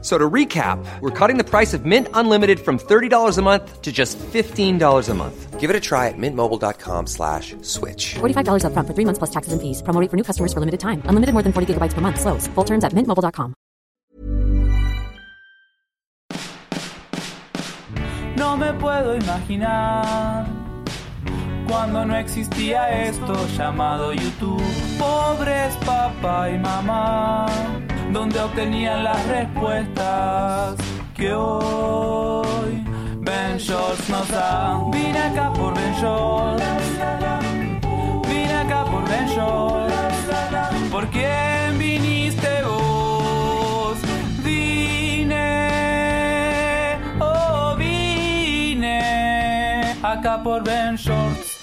So to recap, we're cutting the price of Mint Unlimited from $30 a month to just $15 a month. Give it a try at mintmobile.com slash switch. $45 upfront for three months plus taxes and fees. Promo rate for new customers for limited time. Unlimited more than 40 gigabytes per month. Slows. Full terms at mintmobile.com. No me puedo imaginar cuando no existía esto llamado YouTube. Pobres papá y mamá, donde obtenían las respuestas que hoy Ben Shorts nos da. Vine acá por Ben Shorts, vine acá por Ben Shorts. ¿Por quién viniste vos? Vine, oh vine acá por Ben Shorts.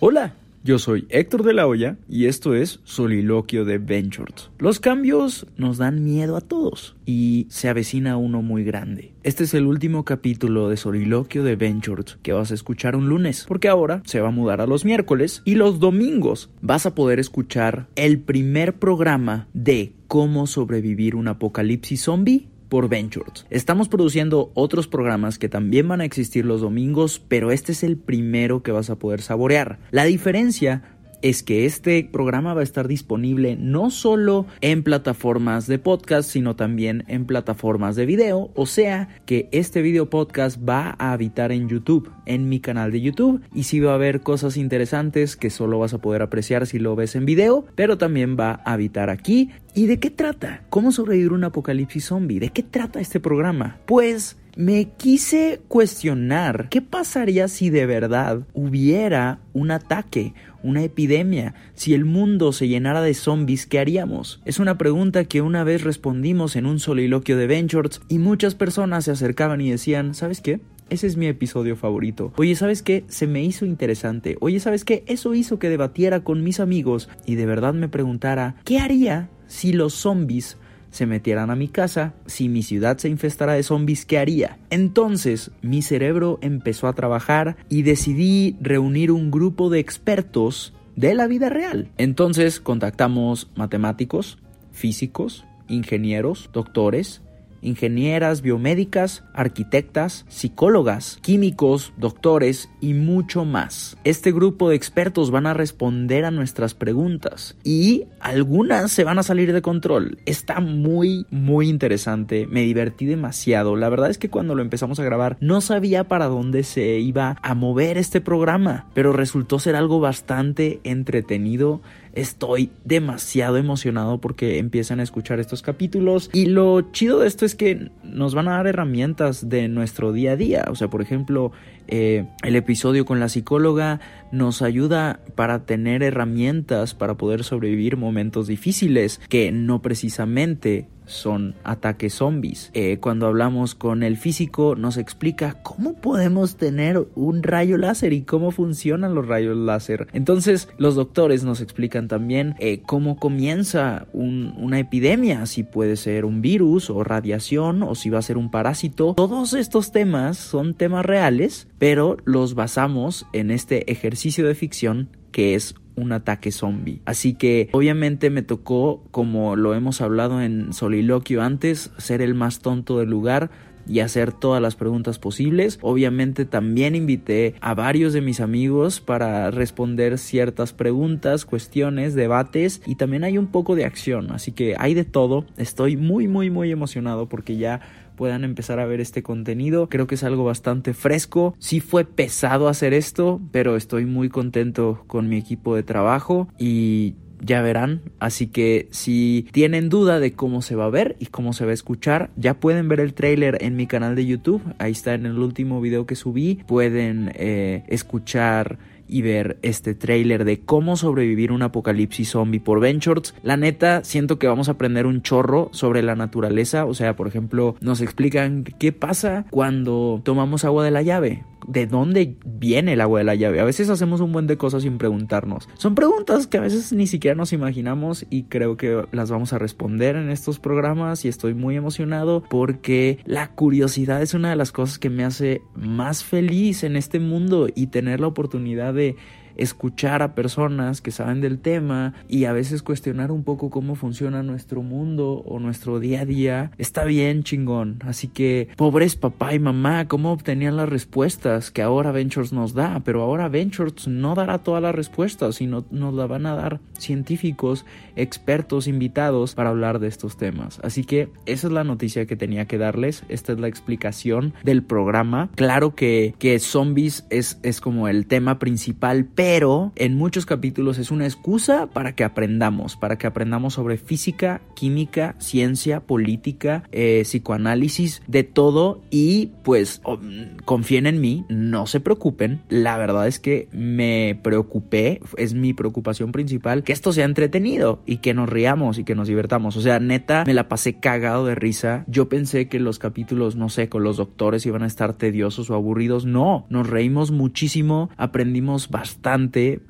Hola, yo soy Héctor de la Hoya y esto es Soliloquio de Ventures. Los cambios nos dan miedo a todos y se avecina uno muy grande. Este es el último capítulo de Soliloquio de Ventures que vas a escuchar un lunes, porque ahora se va a mudar a los miércoles y los domingos vas a poder escuchar el primer programa de cómo sobrevivir un apocalipsis zombie por Ventures. Estamos produciendo otros programas que también van a existir los domingos, pero este es el primero que vas a poder saborear. La diferencia es que este programa va a estar disponible no solo en plataformas de podcast, sino también en plataformas de video, o sea que este video podcast va a habitar en YouTube, en mi canal de YouTube, y sí va a haber cosas interesantes que solo vas a poder apreciar si lo ves en video, pero también va a habitar aquí. ¿Y de qué trata? ¿Cómo sobrevivir un apocalipsis zombie? ¿De qué trata este programa? Pues me quise cuestionar qué pasaría si de verdad hubiera un ataque, una epidemia, si el mundo se llenara de zombies, ¿qué haríamos? Es una pregunta que una vez respondimos en un soliloquio de Ventures y muchas personas se acercaban y decían, ¿sabes qué? Ese es mi episodio favorito. Oye, ¿sabes qué? Se me hizo interesante. Oye, ¿sabes qué? Eso hizo que debatiera con mis amigos y de verdad me preguntara, ¿qué haría si los zombies se metieran a mi casa, si mi ciudad se infestara de zombies, ¿qué haría? Entonces mi cerebro empezó a trabajar y decidí reunir un grupo de expertos de la vida real. Entonces contactamos matemáticos, físicos, ingenieros, doctores, ingenieras biomédicas, arquitectas, psicólogas, químicos, doctores y mucho más. Este grupo de expertos van a responder a nuestras preguntas y algunas se van a salir de control. Está muy, muy interesante. Me divertí demasiado. La verdad es que cuando lo empezamos a grabar no sabía para dónde se iba a mover este programa, pero resultó ser algo bastante entretenido estoy demasiado emocionado porque empiezan a escuchar estos capítulos. Y lo chido de esto es que nos van a dar herramientas de nuestro día a día. O sea por ejemplo eh, el episodio con la psicóloga nos ayuda para tener herramientas para poder sobrevivir momentos difíciles que no precisamente son ataques zombies. Eh, cuando hablamos con el físico nos explica cómo podemos tener un rayo láser y cómo funcionan los rayos láser. Entonces los doctores nos explican también eh, cómo comienza una epidemia, si puede ser un virus o radiación o si va a ser un parásito. Todos estos temas son temas reales, pero los basamos en este ejercicio de ficción que es un ataque zombie. Así que obviamente me tocó, como lo hemos hablado en Soliloquio antes, ser el más tonto del lugar y hacer todas las preguntas posibles. Obviamente también invité a varios de mis amigos para responder ciertas preguntas, cuestiones, debates y también hay un poco de acción. Así que hay de todo. Estoy muy muy muy emocionado porque ya puedan empezar a ver este contenido. Creo que es algo bastante fresco. Sí fue pesado hacer esto, pero estoy muy contento con mi equipo de trabajo y ya verán. Así que si tienen duda de cómo se va a ver y cómo se va a escuchar, ya pueden ver el trailer en mi canal de YouTube. Ahí está en el último video que subí. Pueden eh, escuchar y ver este tráiler de cómo sobrevivir un apocalipsis zombie por Ventures. La neta, siento que vamos a aprender un chorro sobre la naturaleza. O sea, por ejemplo, nos explican qué pasa cuando tomamos agua de la llave. De dónde viene el agua de la llave. A veces hacemos un buen de cosas sin preguntarnos. Son preguntas que a veces ni siquiera nos imaginamos y creo que las vamos a responder en estos programas y estoy muy emocionado porque la curiosidad es una de las cosas que me hace más feliz en este mundo y tener la oportunidad de escuchar a personas que saben del tema y a veces cuestionar un poco cómo funciona nuestro mundo o nuestro día a día, está bien chingón. Así que, pobres papá y mamá, ¿cómo obtenían las respuestas que ahora Ventures nos da? Pero ahora Ventures no dará todas las respuestas, sino nos la van a dar científicos, expertos, invitados para hablar de estos temas. Así que esa es la noticia que tenía que darles. Esta es la explicación del programa. Claro que, que zombies es, es como el tema principal, pero pero en muchos capítulos es una excusa para que aprendamos, para que aprendamos sobre física, química, ciencia, política, eh, psicoanálisis, de todo y pues oh, confíen en mí, no se preocupen, la verdad es que me preocupé, es mi preocupación principal, que esto sea entretenido y que nos riamos y que nos divertamos, o sea, neta, me la pasé cagado de risa, yo pensé que los capítulos, no sé, con los doctores iban a estar tediosos o aburridos, no, nos reímos muchísimo, aprendimos bastante,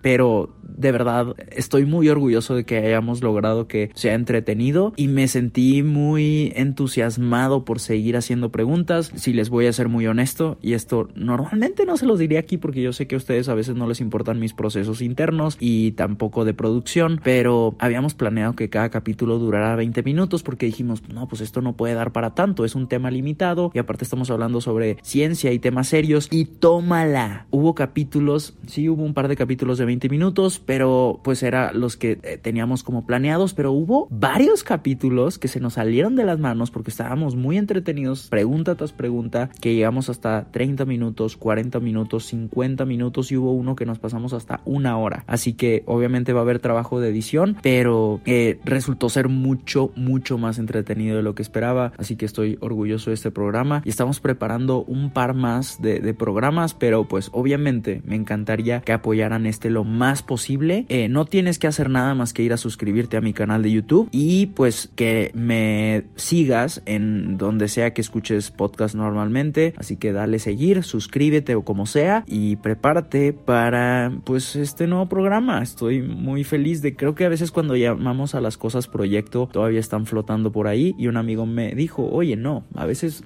pero de verdad estoy muy orgulloso de que hayamos logrado que sea entretenido y me sentí muy entusiasmado por seguir haciendo preguntas. Si les voy a ser muy honesto, y esto normalmente no se los diría aquí porque yo sé que a ustedes a veces no les importan mis procesos internos y tampoco de producción, pero habíamos planeado que cada capítulo durara 20 minutos porque dijimos, no, pues esto no puede dar para tanto, es un tema limitado y aparte estamos hablando sobre ciencia y temas serios y tómala. Hubo capítulos, sí hubo un par de capítulos de 20 minutos, pero pues era los que eh, teníamos como planeados, pero hubo varios capítulos que se nos salieron de las manos porque estábamos muy entretenidos, pregunta tras pregunta, que llegamos hasta 30 minutos, 40 minutos, 50 minutos y hubo uno que nos pasamos hasta una hora. Así que obviamente va a haber trabajo de edición, pero eh, resultó ser mucho, mucho más entretenido de lo que esperaba. Así que estoy orgulloso de este programa y estamos preparando un par más de, programas, pero pues obviamente me encantaría que apoyaran este lo más posible. Eh, no tienes que hacer nada más que ir a suscribirte a mi canal de YouTube y pues que me sigas en donde sea que escuches podcast normalmente. Así que dale seguir, suscríbete o como sea y prepárate para pues este nuevo programa. Estoy muy feliz de creo que a veces cuando llamamos a las cosas proyecto todavía están flotando por ahí y un amigo me dijo, oye no, a veces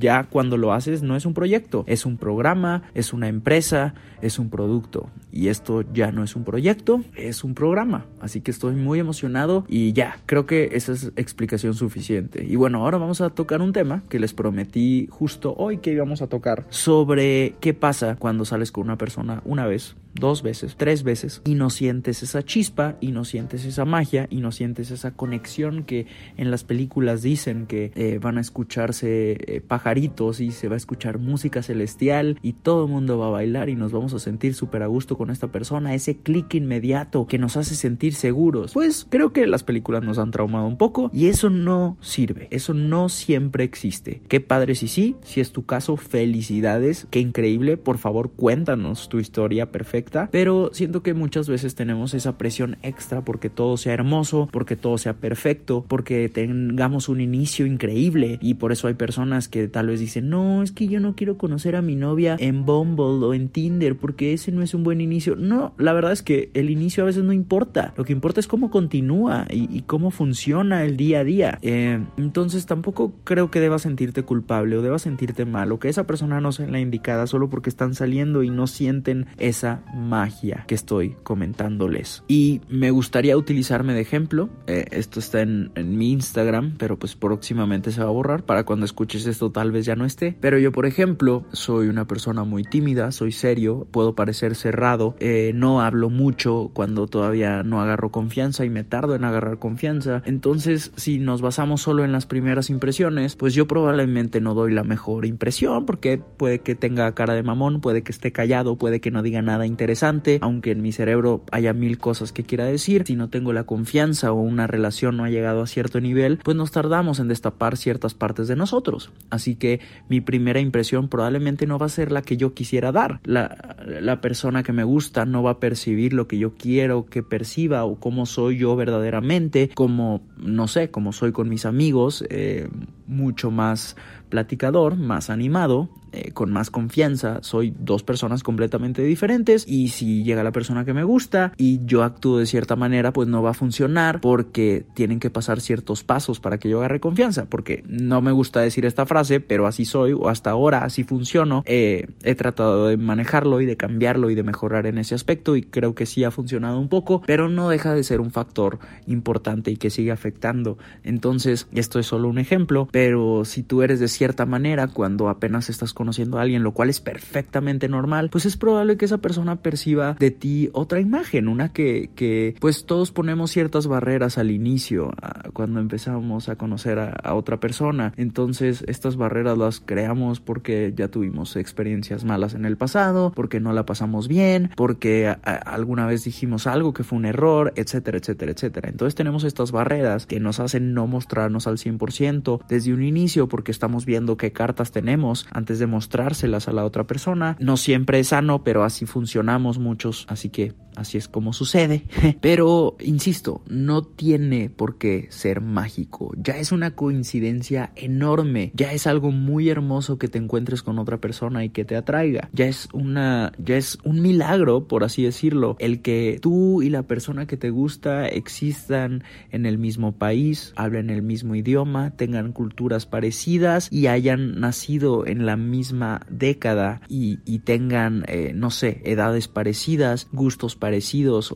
ya cuando lo haces no es un proyecto, es un programa, es una empresa, es un producto. Y esto ya no es un proyecto, es un programa. Así que estoy muy emocionado y ya, creo que esa es explicación suficiente. Y bueno, ahora vamos a tocar un tema que les prometí justo hoy que íbamos a tocar sobre qué pasa cuando sales con una persona una vez, dos veces, tres veces y no sientes esa chispa y no sientes esa magia y no sientes esa conexión que en las películas dicen que eh, van a escucharse eh, y se va a escuchar música celestial y todo el mundo va a bailar y nos vamos a sentir súper a gusto con esta persona, ese clic inmediato que nos hace sentir seguros. Pues creo que las películas nos han traumado un poco y eso no sirve, eso no siempre existe. Qué padre si sí, si es tu caso, felicidades, qué increíble, por favor cuéntanos tu historia perfecta, pero siento que muchas veces tenemos esa presión extra porque todo sea hermoso, porque todo sea perfecto, porque tengamos un inicio increíble y por eso hay personas que tal vez dicen, no, es que yo no quiero conocer a mi novia en Bumble o en Tinder porque ese no es un buen inicio. No, la verdad es que el inicio a veces no importa. Lo que importa es cómo continúa y, cómo funciona el día a día. Eh, entonces tampoco creo que debas sentirte culpable o debas sentirte mal o que esa persona no sea la indicada solo porque están saliendo y no sienten esa magia que estoy comentándoles. Y me gustaría utilizarme de ejemplo. Eh, esto está en, en mi Instagram, pero pues próximamente se va a borrar para cuando escuches esto tal vez ya no esté. Pero yo, por ejemplo, soy una persona muy tímida, soy serio, puedo parecer cerrado, eh, no hablo mucho cuando todavía no agarro confianza y me tardo en agarrar confianza. Entonces, si nos basamos solo en las primeras impresiones, pues yo probablemente no doy la mejor impresión porque puede que tenga cara de mamón, puede que esté callado, puede que no diga nada interesante, aunque en mi cerebro haya mil cosas que quiera decir. Si no tengo la confianza o una relación no ha llegado a cierto nivel, pues nos tardamos en destapar ciertas partes de nosotros. Así que mi primera impresión probablemente no va a ser la que yo quisiera dar. La, la persona que me gusta no va a percibir lo que yo quiero que perciba o cómo soy yo verdaderamente, como, no sé, como soy con mis amigos, eh, mucho más platicador, más animado eh, con más confianza, soy dos personas completamente diferentes y si llega la persona que me gusta y yo actúo de cierta manera, pues no va a funcionar porque tienen que pasar ciertos pasos para que yo agarre confianza, porque no me gusta decir esta frase, pero así soy o hasta ahora así funciono. Eh, he tratado de manejarlo y de cambiarlo y de mejorar en ese aspecto y creo que sí ha funcionado un poco, pero no deja de ser un factor importante y que sigue afectando. Entonces, esto es solo un ejemplo, pero si tú eres de cierta manera cuando apenas estás conociendo a alguien, lo cual es perfectamente normal, pues es probable que esa persona perciba de ti otra imagen, una que, que pues todos ponemos ciertas barreras al inicio, cuando empezamos a conocer a, otra persona. Entonces, estas barreras las creamos porque ya tuvimos experiencias malas en el pasado, porque no la pasamos bien, porque alguna vez dijimos algo que fue un error, etcétera, etcétera, etcétera. Entonces tenemos estas barreras que nos hacen no mostrarnos al 100% desde un inicio porque estamos viendo qué cartas tenemos antes de mostrárselas a la otra persona. No siempre es sano, pero así funcionamos muchos, así que así es como sucede. Pero, insisto, no tiene por qué ser mágico. Ya es una coincidencia enorme. Ya es algo muy hermoso que te encuentres con otra persona y que te atraiga. Ya es una, ya es un milagro, por así decirlo, el que tú y la persona que te gusta existan en el mismo país, hablen el mismo idioma, tengan culturas parecidas y hayan nacido en la misma década y, tengan, eh, no sé, edades parecidas, gustos parecidos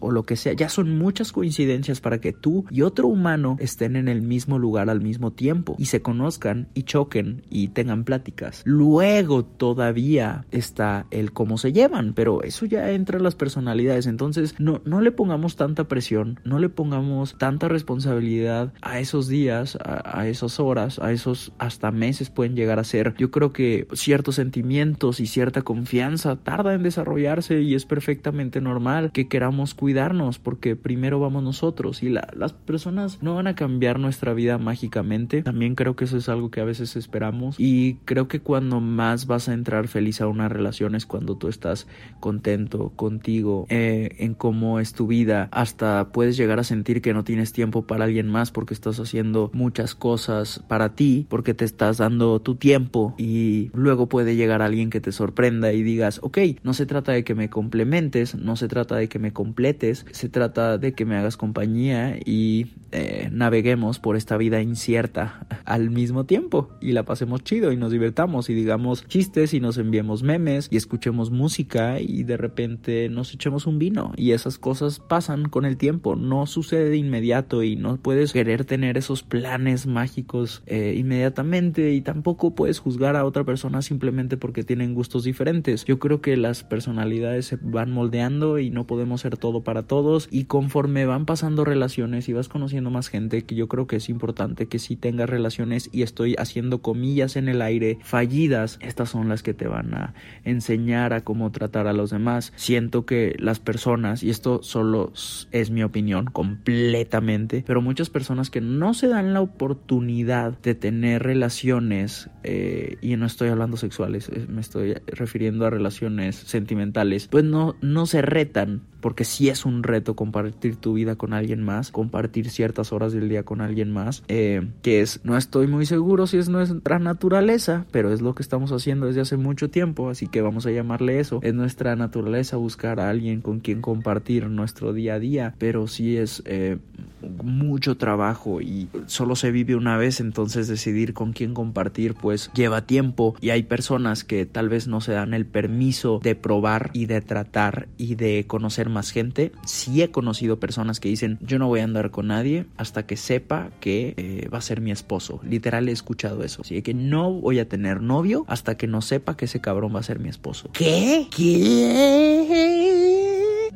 o lo que sea. Ya son muchas coincidencias para que tú y otro humano estén en el mismo lugar al mismo tiempo y se conozcan y choquen y tengan pláticas. Luego todavía está el cómo se llevan, pero eso ya entra en las personalidades. Entonces no, no le pongamos tanta presión, no le pongamos tanta responsabilidad a esos días, a, a esas horas, a esos hasta meses pueden llegar a ser. Yo creo que ciertos sentimientos y cierta confianza tarda en desarrollarse y es perfectamente normal que queramos cuidarnos porque primero vamos nosotros y las personas no van a cambiar nuestra vida mágicamente. También creo que eso es algo que a veces esperamos y creo que cuando más vas a entrar feliz a una relación es cuando tú estás contento contigo eh, en cómo es tu vida. Hasta puedes llegar a sentir que no tienes tiempo para alguien más porque estás haciendo muchas cosas para ti porque te estás dando tu tiempo y luego puede llegar alguien que te sorprenda y digas, ok, no se trata de que me complementes, no se trata de que me completes, se trata de que me hagas compañía y eh, naveguemos por esta vida incierta al mismo tiempo y la pasemos chido y nos divertamos y digamos chistes y nos enviemos memes y escuchemos música y de repente nos echemos un vino. Y esas cosas pasan con el tiempo, no sucede de inmediato y no puedes querer tener esos planes mágicos eh, inmediatamente y tampoco puedes juzgar a otra persona simplemente porque tienen gustos diferentes. Yo creo que las personalidades se van moldeando y no podemos ser todo para todos. Y conforme van pasando relaciones y vas conociendo más gente que yo creo que es importante que si tengas relaciones y estoy haciendo comillas en el aire fallidas estas son las que te van a enseñar a cómo tratar a los demás. Siento que las personas y esto solo es mi opinión completamente pero muchas personas que no se dan la oportunidad de tener relaciones eh, y no estoy hablando sexuales eh, me estoy refiriendo a relaciones sentimentales pues no no se retan porque sí es un reto compartir tu vida con alguien más, compartir ciertas horas del día con alguien más, eh, que es, no estoy muy seguro si es nuestra naturaleza, pero es lo que estamos haciendo desde hace mucho tiempo, así que vamos a llamarle eso, es nuestra naturaleza buscar a alguien con quien compartir nuestro día a día, pero sí es eh, mucho trabajo y solo se vive una vez, entonces decidir con quién compartir pues lleva tiempo y hay personas que tal vez no se dan el permiso de probar y de tratar y de conocer más gente. Sí he conocido personas que dicen yo no voy a andar con nadie hasta que sepa que eh, va a ser mi esposo. Literal he escuchado eso. Así que no voy a tener novio hasta que no sepa que ese cabrón va a ser mi esposo. ¿Qué? ¿Qué?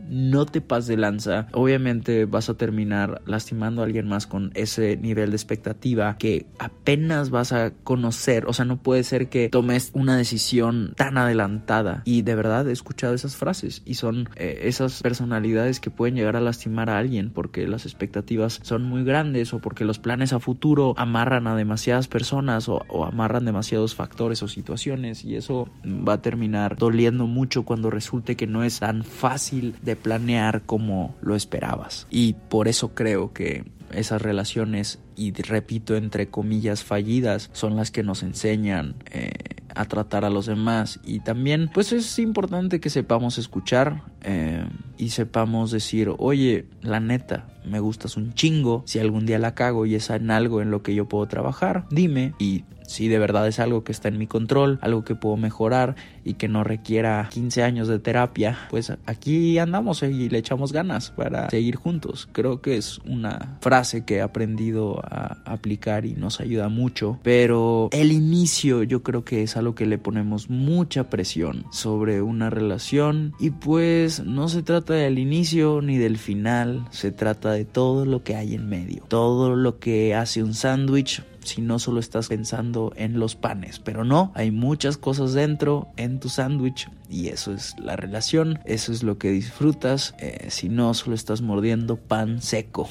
No te pases de lanza. Obviamente vas a terminar lastimando a alguien más con ese nivel de expectativa que apenas vas a conocer. O sea, no puede ser que tomes una decisión tan adelantada. Y de verdad he escuchado esas frases y son eh, esas personalidades que pueden llegar a lastimar a alguien porque las expectativas son muy grandes o porque los planes a futuro amarran a demasiadas personas o, o amarran demasiados factores o situaciones y eso va a terminar doliendo mucho cuando resulte que no es tan fácil de planear como lo esperabas. Y por eso creo que esas relaciones, y repito entre comillas fallidas, son las que nos enseñan eh, a tratar a los demás y también pues es importante que sepamos escuchar eh, y sepamos decir, oye, la neta, me gustas un chingo, si algún día la cago y es en algo en lo que yo puedo trabajar, dime y si de verdad es algo que está en mi control, algo que puedo mejorar y que no requiera 15 años de terapia, pues aquí andamos y le echamos ganas para seguir juntos. Creo que es una frase que he aprendido a aplicar y nos ayuda mucho, pero el inicio yo creo que es algo que le ponemos mucha presión sobre una relación y pues no se trata del inicio ni del final, se trata de todo lo que hay en medio, todo lo que hace un sándwich si no solo estás pensando en los panes. Pero no, hay muchas cosas dentro en tu sándwich y eso es la relación, eso es lo que disfrutas. Eh, si no, solo estás mordiendo pan seco.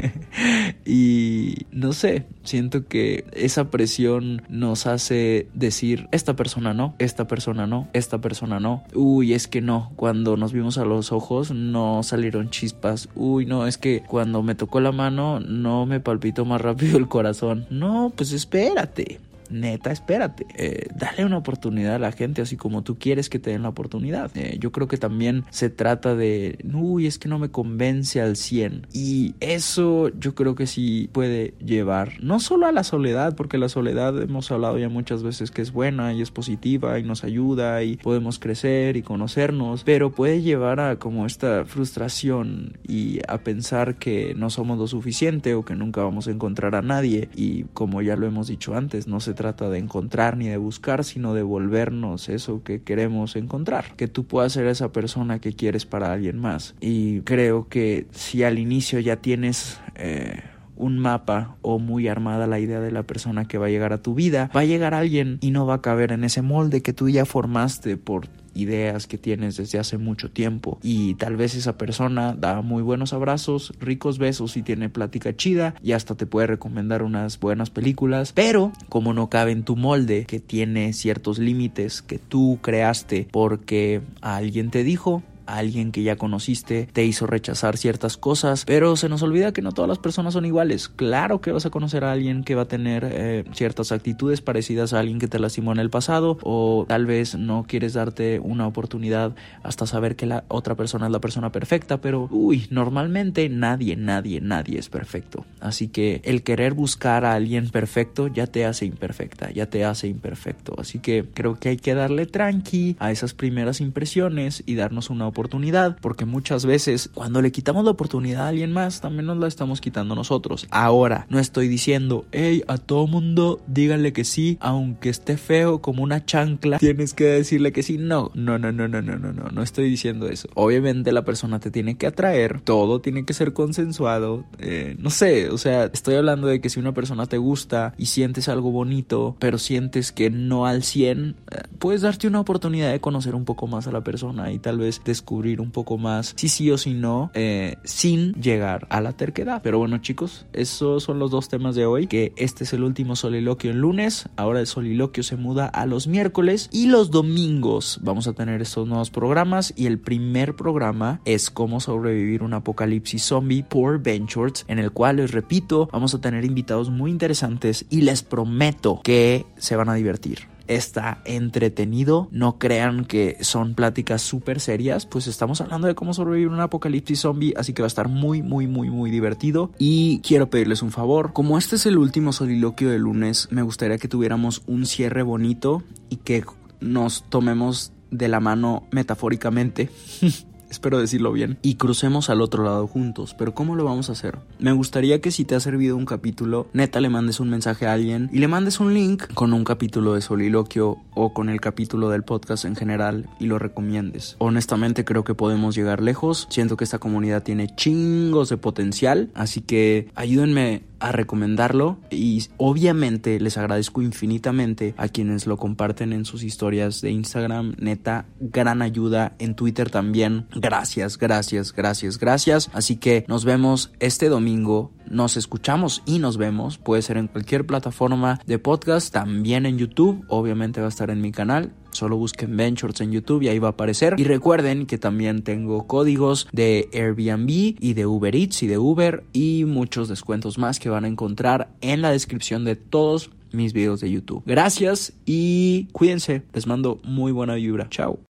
y no sé, siento que esa presión nos hace decir, esta persona no, esta persona no, esta persona no. Uy, es que no, cuando nos vimos a los ojos no salieron chispas. Uy, no, es que cuando me tocó la mano no me palpitó más rápido el corazón. No, pues espérate neta, espérate, eh, dale una oportunidad a la gente así como tú quieres que te den la oportunidad. Eh, yo creo que también se trata de, uy, es que no me convence al 100. Y eso yo creo que sí puede llevar, no solo a la soledad, porque la soledad hemos hablado ya muchas veces que es buena y es positiva y nos ayuda y podemos crecer y conocernos, pero puede llevar a como esta frustración y a pensar que no somos lo suficiente o que nunca vamos a encontrar a nadie. Y como ya lo hemos dicho antes, no se trata de encontrar ni de buscar, sino de volvernos eso que queremos encontrar. Que tú puedas ser esa persona que quieres para alguien más. Y creo que si al inicio ya tienes... Eh, un mapa o muy armada la idea de la persona que va a llegar a tu vida, va a llegar alguien y no va a caber en ese molde que tú ya formaste por ideas que tienes desde hace mucho tiempo. Y tal vez esa persona da muy buenos abrazos, ricos besos y tiene plática chida y hasta te puede recomendar unas buenas películas, pero como no cabe en tu molde que tiene ciertos límites que tú creaste porque alguien te dijo, alguien que ya conociste te hizo rechazar ciertas cosas, pero se nos olvida que no todas las personas son iguales. Claro que vas a conocer a alguien que va a tener eh, ciertas actitudes parecidas a alguien que te lastimó en el pasado o tal vez no quieres darte una oportunidad hasta saber que la otra persona es la persona perfecta, pero uy, normalmente nadie, nadie, nadie es perfecto. Así que el querer buscar a alguien perfecto ya te hace imperfecta, ya te hace imperfecto. Así que creo que hay que darle tranqui a esas primeras impresiones y darnos una oportunidad oportunidad, porque muchas veces cuando le quitamos la oportunidad a alguien más, también nos la estamos quitando nosotros. Ahora, no estoy diciendo, hey, a todo mundo díganle que sí, aunque esté feo como una chancla, tienes que decirle que sí. No, no, no, no, no, no, no, no, no estoy diciendo eso. Obviamente la persona te tiene que atraer, todo tiene que ser consensuado, eh, no sé, o sea, estoy hablando de que si una persona te gusta y sientes algo bonito, pero sientes que no al 100, eh, puedes darte una oportunidad de conocer un poco más a la persona y tal vez descubrir descubrir un poco más si sí o si no, eh, sin llegar a la terquedad. Pero bueno, chicos, esos son los dos temas de hoy. Que este es el último soliloquio en lunes. Ahora el soliloquio se muda a los miércoles y los domingos vamos a tener estos nuevos programas. Y el primer programa es cómo sobrevivir un apocalipsis zombie por Ventures, en el cual les repito, vamos a tener invitados muy interesantes y les prometo que se van a divertir está entretenido. No crean que son pláticas súper serias, pues estamos hablando de cómo sobrevivir un apocalipsis zombie, así que va a estar muy, muy, muy, muy divertido. Y quiero pedirles un favor, como este es el último soliloquio de lunes, me gustaría que tuviéramos un cierre bonito y que nos tomemos de la mano metafóricamente espero decirlo bien, y crucemos al otro lado juntos. Pero ¿cómo lo vamos a hacer? Me gustaría que si te ha servido un capítulo, neta le mandes un mensaje a alguien y le mandes un link con un capítulo de soliloquio o con el capítulo del podcast en general y lo recomiendes. Honestamente creo que podemos llegar lejos. Siento que esta comunidad tiene chingos de potencial, así que ayúdenme a recomendarlo y obviamente les agradezco infinitamente a quienes lo comparten en sus historias de Instagram, neta, gran ayuda. En Twitter también. Gracias, gracias, gracias, gracias. Así que nos vemos este domingo, nos escuchamos y nos vemos, puede ser en cualquier plataforma de podcast, también en YouTube, obviamente va a estar en mi canal Solo busquen Ventures en YouTube y ahí va a aparecer. Y recuerden que también tengo códigos de Airbnb y de Uber Eats y de Uber y muchos descuentos más que van a encontrar en la descripción de todos mis videos de YouTube. Gracias y cuídense. Les mando muy buena vibra. Chao.